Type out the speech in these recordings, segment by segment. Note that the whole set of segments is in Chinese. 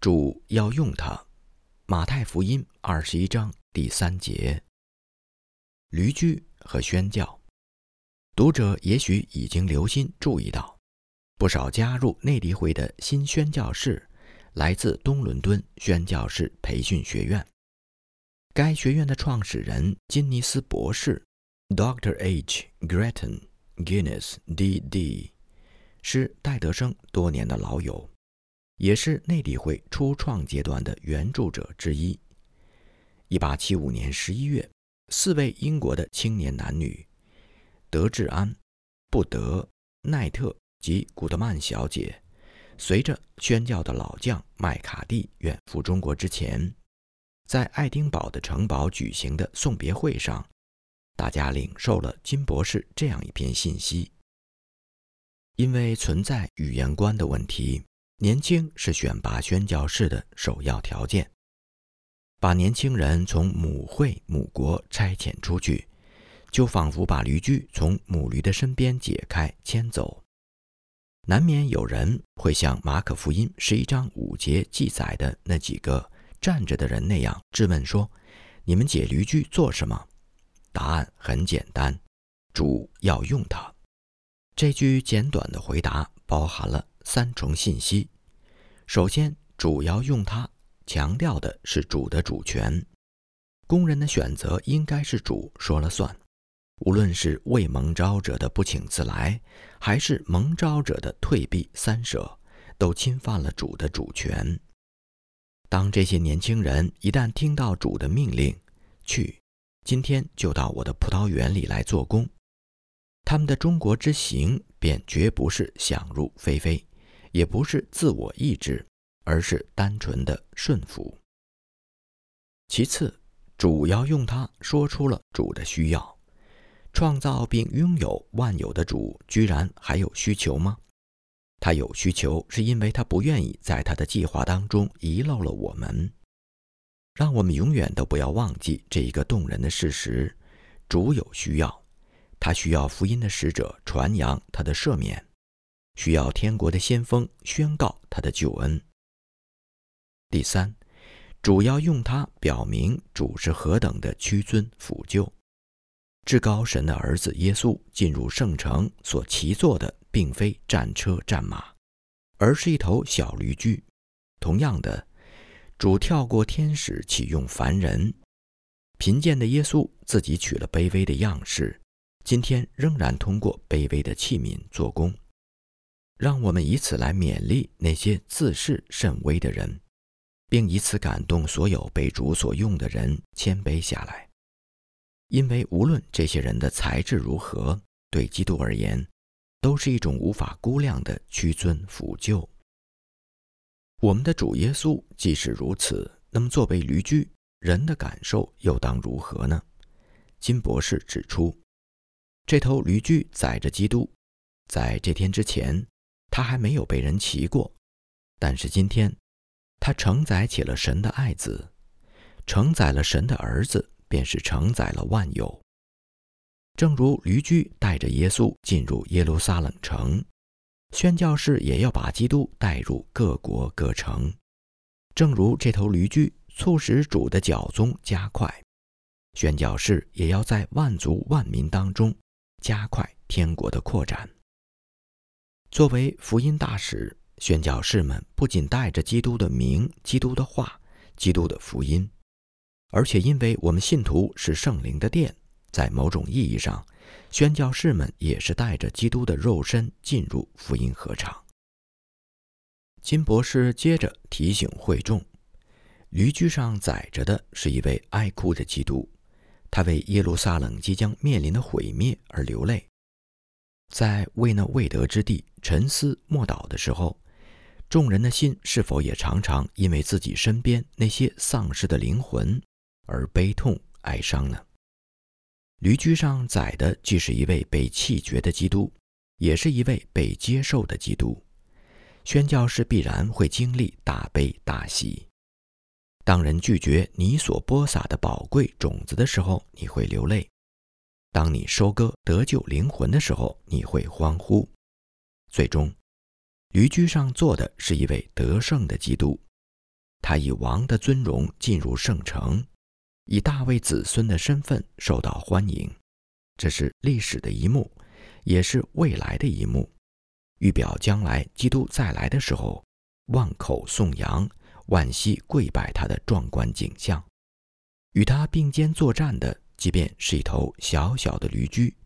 主要用它。马太福音二十一章第三节。驴驹和宣教，读者也许已经留心注意到，不少加入内地会的新宣教士来自东伦敦宣教士培训学院。该学院的创始人金尼斯博士 （Dr. H. Gretton Guinness, D.D.） 是戴德生多年的老友。也是内地会初创阶段的援助者之一。一八七五年十一月，四位英国的青年男女——德治安、布德、奈特及古德曼小姐，随着宣教的老将麦卡蒂远赴中国之前，在爱丁堡的城堡举行的送别会上，大家领受了金博士这样一篇信息：因为存在语言观的问题。年轻是选拔宣教士的首要条件。把年轻人从母会母国差遣出去，就仿佛把驴驹从母驴的身边解开牵走。难免有人会像马可福音十一章五节记载的那几个站着的人那样质问说：“你们解驴驹做什么？”答案很简单：主要用它。这句简短的回答包含了。三重信息：首先，主要用它强调的是主的主权，工人的选择应该是主说了算。无论是未蒙召者的不请自来，还是蒙召者的退避三舍，都侵犯了主的主权。当这些年轻人一旦听到主的命令，去，今天就到我的葡萄园里来做工，他们的中国之行便绝不是想入非非。也不是自我意志，而是单纯的顺服。其次，主要用它说出了主的需要。创造并拥有万有的主，居然还有需求吗？他有需求，是因为他不愿意在他的计划当中遗漏了我们。让我们永远都不要忘记这一个动人的事实：主有需要，他需要福音的使者传扬他的赦免。需要天国的先锋宣告他的救恩。第三，主要用它表明主是何等的屈尊辅救。至高神的儿子耶稣进入圣城所骑坐的，并非战车战马，而是一头小驴驹。同样的，主跳过天使，启用凡人。贫贱的耶稣自己取了卑微的样式，今天仍然通过卑微的器皿做工。让我们以此来勉励那些自视甚微的人，并以此感动所有被主所用的人谦卑下来。因为无论这些人的才智如何，对基督而言，都是一种无法估量的屈尊抚救。我们的主耶稣既是如此，那么作为驴驹，人的感受又当如何呢？金博士指出，这头驴驹载着基督，在这天之前。他还没有被人骑过，但是今天，他承载起了神的爱子，承载了神的儿子，便是承载了万有。正如驴驹带着耶稣进入耶路撒冷城，宣教士也要把基督带入各国各城。正如这头驴驹促使主的脚踪加快，宣教士也要在万族万民当中加快天国的扩展。作为福音大使，宣教士们不仅带着基督的名、基督的话、基督的福音，而且因为我们信徒是圣灵的殿，在某种意义上，宣教士们也是带着基督的肉身进入福音合场。金博士接着提醒会众，驴驹上载着的是一位爱哭的基督，他为耶路撒冷即将面临的毁灭而流泪。在为那未得之地沉思默祷的时候，众人的心是否也常常因为自己身边那些丧失的灵魂而悲痛哀伤呢？驴驹上载的既是一位被弃绝的基督，也是一位被接受的基督。宣教士必然会经历大悲大喜。当人拒绝你所播撒的宝贵种子的时候，你会流泪。当你收割得救灵魂的时候，你会欢呼。最终，驴驹上坐的是一位得胜的基督，他以王的尊荣进入圣城，以大卫子孙的身份受到欢迎。这是历史的一幕，也是未来的一幕，预表将来基督再来的时候，万口颂扬、万膝跪拜他的壮观景象。与他并肩作战的，即便是一头小小的驴驹，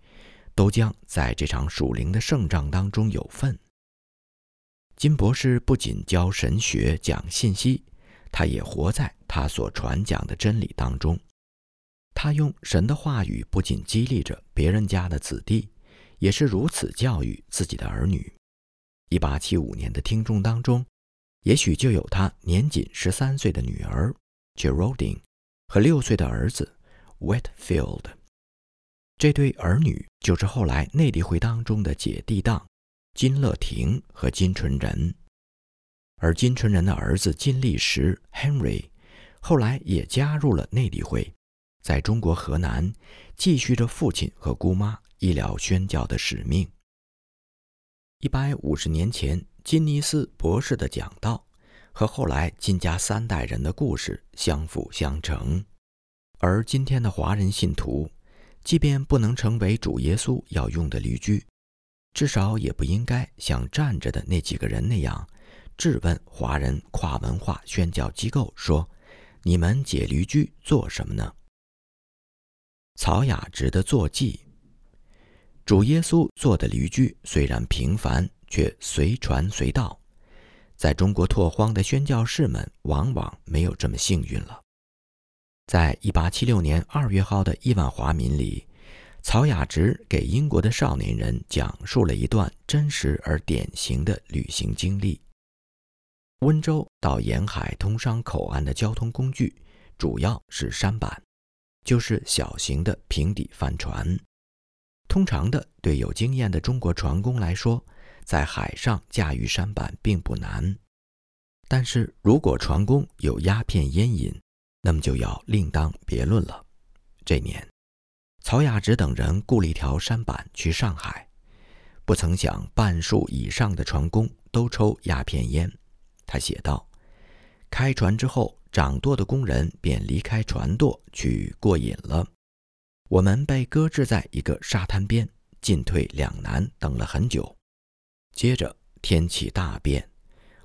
都将在这场属灵的胜仗当中有份。金博士不仅教神学、讲信息，他也活在他所传讲的真理当中。他用神的话语，不仅激励着别人家的子弟，也是如此教育自己的儿女。一八七五年的听众当中，也许就有他年仅十三岁的女儿 Geraldine 和六岁的儿子 Whitfield。这对儿女就是后来内地会当中的姐弟档金乐亭和金纯仁，而金纯仁的儿子金立时 Henry 后来也加入了内地会。在中国河南，继续着父亲和姑妈医疗宣教的使命。一百五十年前，金尼斯博士的讲道和后来金家三代人的故事相辅相成。而今天的华人信徒，即便不能成为主耶稣要用的驴驹，至少也不应该像站着的那几个人那样质问华人跨文化宣教机构说：“你们解驴驹做什么呢？”曹雅直的坐骑，主耶稣坐的驴驹虽然平凡，却随传随到。在中国拓荒的宣教士们，往往没有这么幸运了。在一八七六年二月号的《亿万华民》里，曹雅直给英国的少年人讲述了一段真实而典型的旅行经历。温州到沿海通商口岸的交通工具，主要是舢板。就是小型的平底帆船，通常的对有经验的中国船工来说，在海上驾驭舢板并不难。但是如果船工有鸦片烟瘾，那么就要另当别论了。这年，曹雅直等人雇了一条舢板去上海，不曾想半数以上的船工都抽鸦片烟。他写道：“开船之后。”掌舵的工人便离开船舵去过瘾了。我们被搁置在一个沙滩边，进退两难，等了很久。接着天气大变，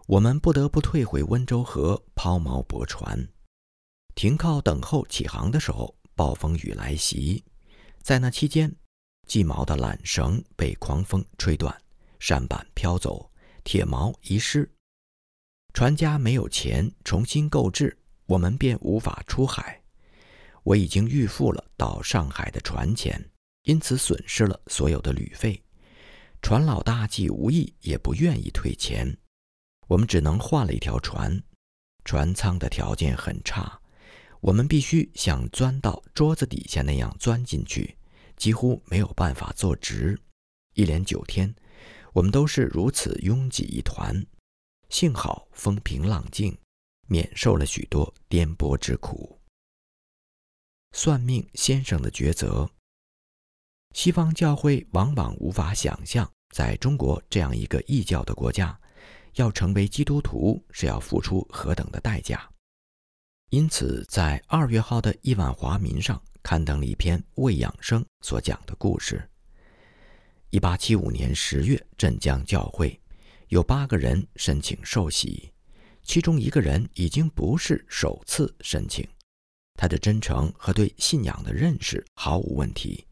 我们不得不退回温州河抛锚泊船。停靠等候起航的时候，暴风雨来袭。在那期间，鸡毛的缆绳被狂风吹断，扇板飘走，铁锚遗失。船家没有钱重新购置，我们便无法出海。我已经预付了到上海的船钱，因此损失了所有的旅费。船老大既无意也不愿意退钱，我们只能换了一条船。船舱的条件很差，我们必须像钻到桌子底下那样钻进去，几乎没有办法坐直。一连九天，我们都是如此拥挤一团。幸好风平浪静，免受了许多颠簸之苦。算命先生的抉择。西方教会往往无法想象，在中国这样一个异教的国家，要成为基督徒是要付出何等的代价。因此，在二月号的《亿万华民》上刊登了一篇魏养生所讲的故事。一八七五年十月，镇江教会。有八个人申请受洗，其中一个人已经不是首次申请，他的真诚和对信仰的认识毫无问题，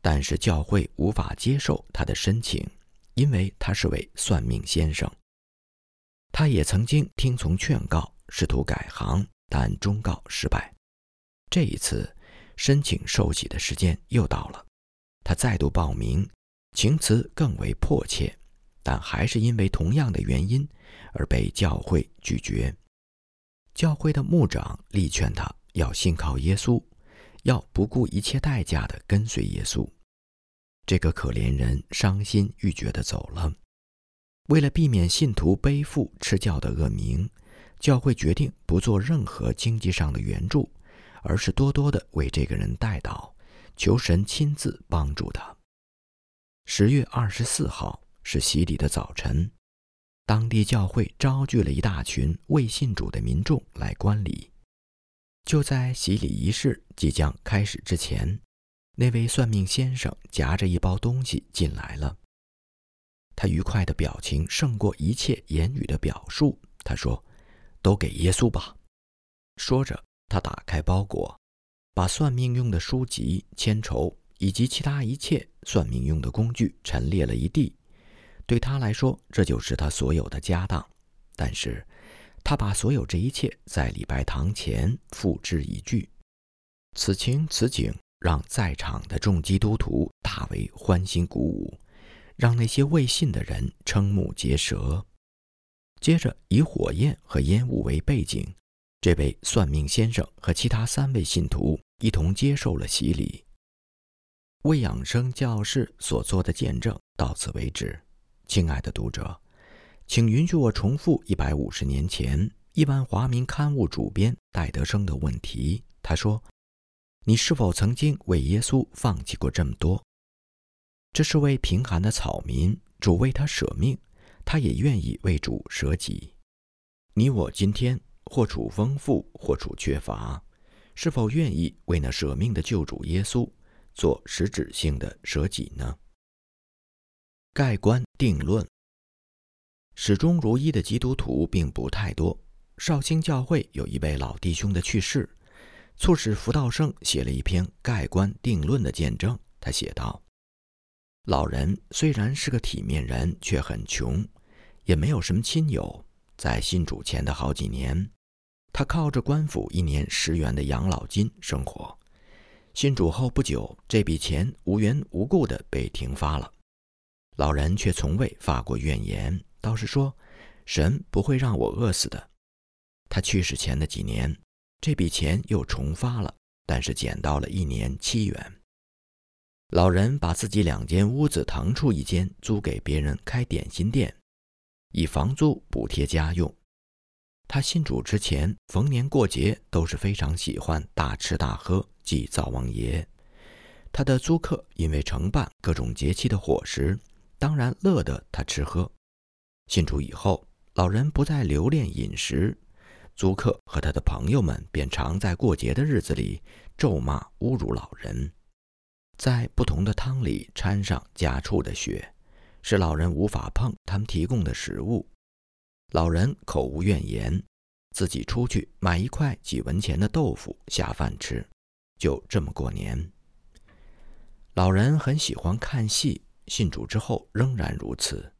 但是教会无法接受他的申请，因为他是位算命先生。他也曾经听从劝告，试图改行，但终告失败。这一次申请受洗的时间又到了，他再度报名，情辞更为迫切。但还是因为同样的原因而被教会拒绝。教会的牧长力劝他要信靠耶稣，要不顾一切代价的跟随耶稣。这个可怜人伤心欲绝地走了。为了避免信徒背负吃教的恶名，教会决定不做任何经济上的援助，而是多多的为这个人代祷，求神亲自帮助他。十月二十四号。是洗礼的早晨，当地教会招聚了一大群未信主的民众来观礼。就在洗礼仪式即将开始之前，那位算命先生夹着一包东西进来了。他愉快的表情胜过一切言语的表述。他说：“都给耶稣吧。”说着，他打开包裹，把算命用的书籍、签筹以及其他一切算命用的工具陈列了一地。对他来说，这就是他所有的家当。但是，他把所有这一切在礼拜堂前付之一炬。此情此景，让在场的众基督徒大为欢欣鼓舞，让那些未信的人瞠目结舌。接着，以火焰和烟雾为背景，这位算命先生和其他三位信徒一同接受了洗礼。为养生教士所做的见证到此为止。亲爱的读者，请允许我重复一百五十年前《亿万华民》刊物主编戴德生的问题。他说：“你是否曾经为耶稣放弃过这么多？这是为贫寒的草民，主为他舍命，他也愿意为主舍己。你我今天或处丰富，或处缺乏，是否愿意为那舍命的救主耶稣做实质性的舍己呢？”盖棺定论。始终如一的基督徒并不太多。绍兴教会有一位老弟兄的去世，促使福道生写了一篇盖棺定论的见证。他写道：“老人虽然是个体面人，却很穷，也没有什么亲友。在信主前的好几年，他靠着官府一年十元的养老金生活。信主后不久，这笔钱无缘无故的被停发了。”老人却从未发过怨言，倒是说：“神不会让我饿死的。”他去世前的几年，这笔钱又重发了，但是减到了一年七元。老人把自己两间屋子腾出一间租给别人开点心店，以房租补贴家用。他信主之前，逢年过节都是非常喜欢大吃大喝祭灶王爷。他的租客因为承办各种节气的伙食。当然乐得他吃喝。信主以后，老人不再留恋饮食，租客和他的朋友们便常在过节的日子里咒骂侮辱老人，在不同的汤里掺上家畜的血，使老人无法碰他们提供的食物。老人口无怨言，自己出去买一块几文钱的豆腐下饭吃，就这么过年。老人很喜欢看戏。信主之后仍然如此。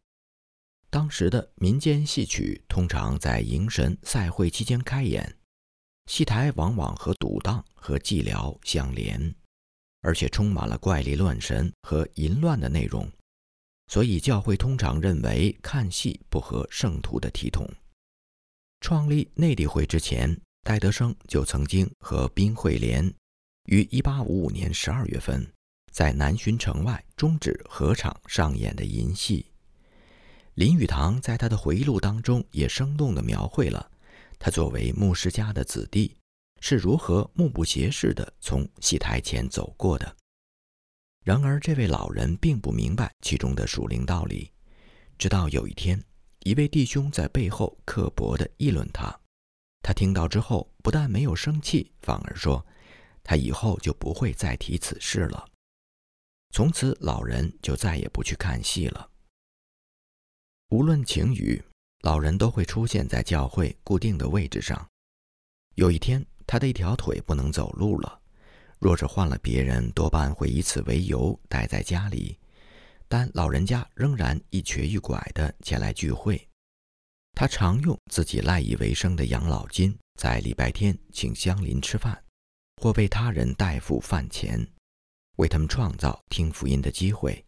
当时的民间戏曲通常在迎神赛会期间开演，戏台往往和赌档和寂寥相连，而且充满了怪力乱神和淫乱的内容，所以教会通常认为看戏不合圣徒的体统。创立内地会之前，戴德生就曾经和宾惠莲于1855年12月份。在南浔城外终止合场上演的淫戏，林语堂在他的回忆录当中也生动地描绘了他作为牧师家的子弟是如何目不斜视地从戏台前走过的。然而，这位老人并不明白其中的属灵道理，直到有一天，一位弟兄在背后刻薄地议论他，他听到之后不但没有生气，反而说：“他以后就不会再提此事了。”从此，老人就再也不去看戏了。无论晴雨，老人都会出现在教会固定的位置上。有一天，他的一条腿不能走路了。若是换了别人，多半会以此为由待在家里，但老人家仍然一瘸一拐地前来聚会。他常用自己赖以为生的养老金，在礼拜天请乡邻吃饭，或为他人代付饭钱。为他们创造听福音的机会，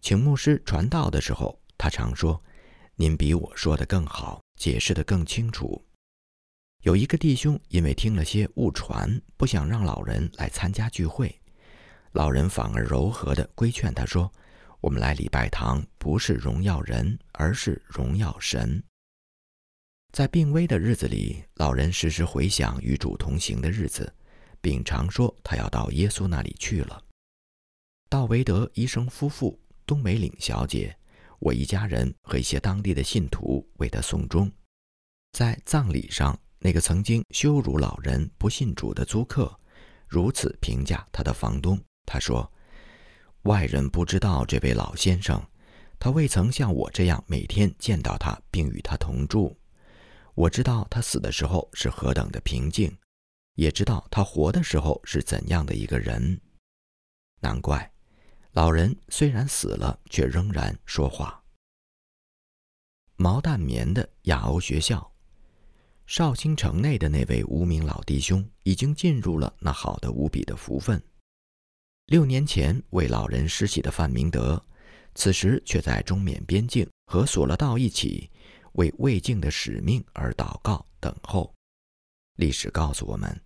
请牧师传道的时候，他常说：“您比我说的更好，解释的更清楚。”有一个弟兄因为听了些误传，不想让老人来参加聚会，老人反而柔和地规劝他说：“我们来礼拜堂不是荣耀人，而是荣耀神。”在病危的日子里，老人时时回想与主同行的日子。并常说他要到耶稣那里去了。道维德医生夫妇、东梅岭小姐、我一家人和一些当地的信徒为他送终。在葬礼上，那个曾经羞辱老人、不信主的租客，如此评价他的房东：“他说，外人不知道这位老先生，他未曾像我这样每天见到他并与他同住。我知道他死的时候是何等的平静，也知道他活的时候是怎样的一个人。难怪。”老人虽然死了，却仍然说话。毛淡棉的亚欧学校，绍兴城内的那位无名老弟兄已经进入了那好的无比的福分。六年前为老人施洗的范明德，此时却在中缅边境和索勒道一起为未竟的使命而祷告等候。历史告诉我们，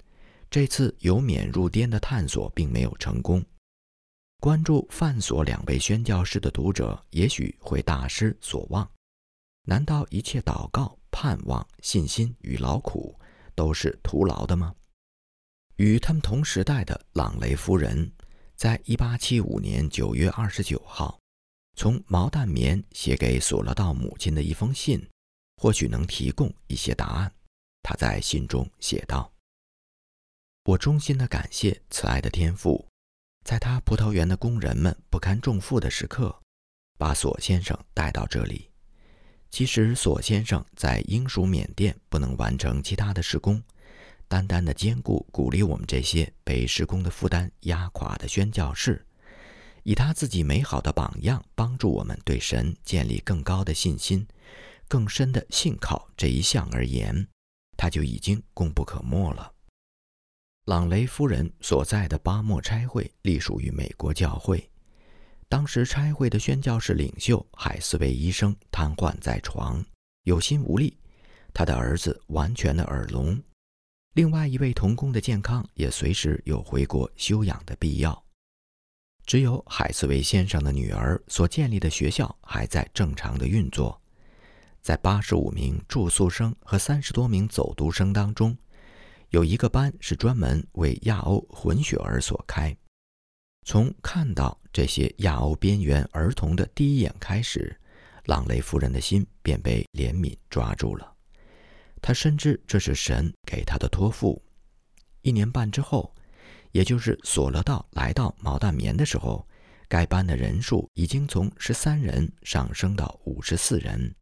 这次由缅入滇的探索并没有成功。关注范所两位宣教士的读者，也许会大失所望。难道一切祷告、盼望、信心与劳苦都是徒劳的吗？与他们同时代的朗雷夫人，在一八七五年九月二十九号，从毛淡棉写给索勒道母亲的一封信，或许能提供一些答案。他在信中写道：“我衷心的感谢慈爱的天父。”在他葡萄园的工人们不堪重负的时刻，把索先生带到这里。其实索先生在英属缅甸不能完成其他的施工，单单的兼顾鼓励我们这些被施工的负担压垮的宣教士，以他自己美好的榜样帮助我们对神建立更高的信心、更深的信靠这一项而言，他就已经功不可没了。朗雷夫人所在的巴莫差会隶属于美国教会。当时差会的宣教士领袖海斯维医生瘫痪在床，有心无力；他的儿子完全的耳聋。另外一位童工的健康也随时有回国休养的必要。只有海斯维先生的女儿所建立的学校还在正常的运作。在八十五名住宿生和三十多名走读生当中。有一个班是专门为亚欧混血儿所开。从看到这些亚欧边缘儿童的第一眼开始，朗雷夫人的心便被怜悯抓住了。他深知这是神给他的托付。一年半之后，也就是索勒道来到毛淡棉的时候，该班的人数已经从十三人上升到五十四人，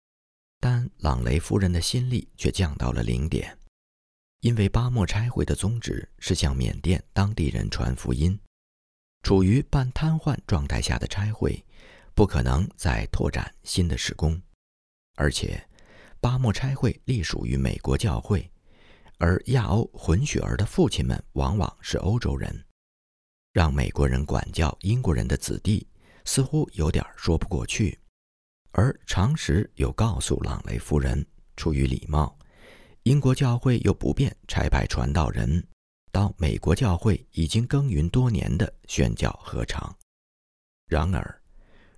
但朗雷夫人的心力却降到了零点。因为巴莫差会的宗旨是向缅甸当地人传福音，处于半瘫痪状态下的差会不可能再拓展新的施工，而且巴莫差会隶属于美国教会，而亚欧混血儿的父亲们往往是欧洲人，让美国人管教英国人的子弟似乎有点说不过去，而常识又告诉朗雷夫人，出于礼貌。英国教会又不便差派传道人。到美国教会已经耕耘多年的宣教合场。然而，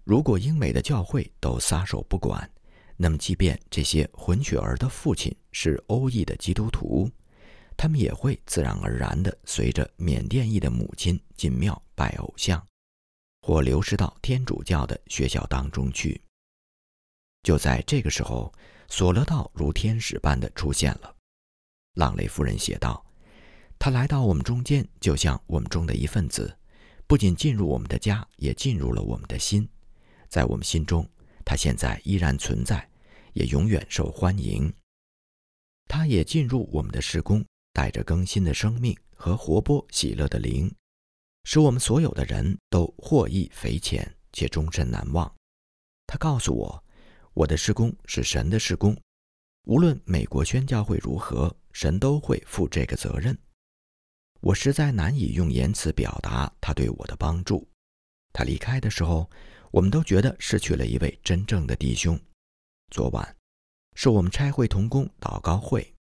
如果英美的教会都撒手不管，那么即便这些混血儿的父亲是欧裔的基督徒，他们也会自然而然地随着缅甸裔的母亲进庙拜偶像，或流失到天主教的学校当中去。就在这个时候。索勒道如天使般的出现了，朗雷夫人写道：“他来到我们中间，就像我们中的一份子，不仅进入我们的家，也进入了我们的心。在我们心中，他现在依然存在，也永远受欢迎。他也进入我们的施工，带着更新的生命和活泼喜乐的灵，使我们所有的人都获益匪浅且终身难忘。他告诉我。”我的施工是神的施工，无论美国宣教会如何，神都会负这个责任。我实在难以用言辞表达他对我的帮助。他离开的时候，我们都觉得失去了一位真正的弟兄。昨晚是我们差会同工祷告会，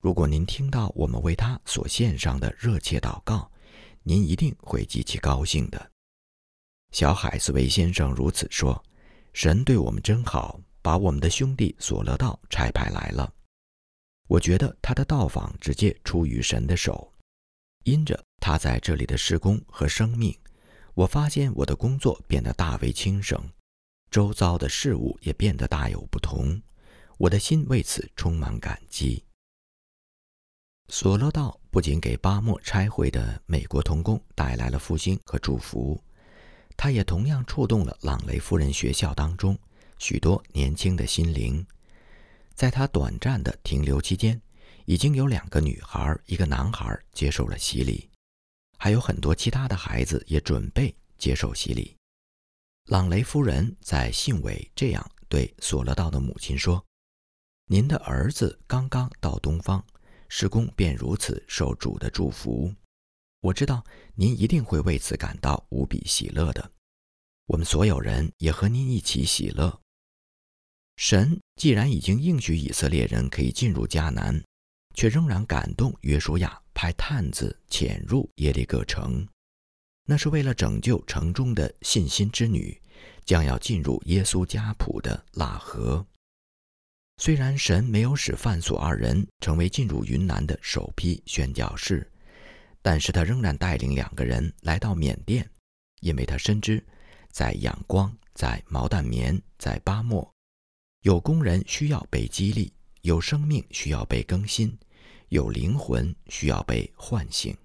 如果您听到我们为他所献上的热切祷告，您一定会极其高兴的。小海斯维先生如此说。神对我们真好，把我们的兄弟索勒道差派来了。我觉得他的到访直接出于神的手，因着他在这里的施工和生命，我发现我的工作变得大为轻省。周遭的事物也变得大有不同。我的心为此充满感激。索勒道不仅给巴莫拆会的美国童工带来了复兴和祝福，他也同样触动了朗雷夫人学校当中许多年轻的心灵。在他短暂的停留期间，已经有两个女孩、一个男孩接受了洗礼，还有很多其他的孩子也准备接受洗礼。朗雷夫人在信尾这样对索勒道的母亲说：“您的儿子刚刚到东方，施工便如此受主的祝福。我知道您一定会为此感到无比喜乐的。我们所有人也和您一起喜乐。神既然已经应许以色列人可以进入迦南，却仍然感动约书亚派探子潜入耶利哥城。”那是为了拯救城中的信心之女，将要进入耶稣家谱的腊河。虽然神没有使范索二人成为进入云南的首批宣教士，但是他仍然带领两个人来到缅甸，因为他深知，在仰光、在毛淡棉、在巴莫，有工人需要被激励，有生命需要被更新，有灵魂需要被唤醒。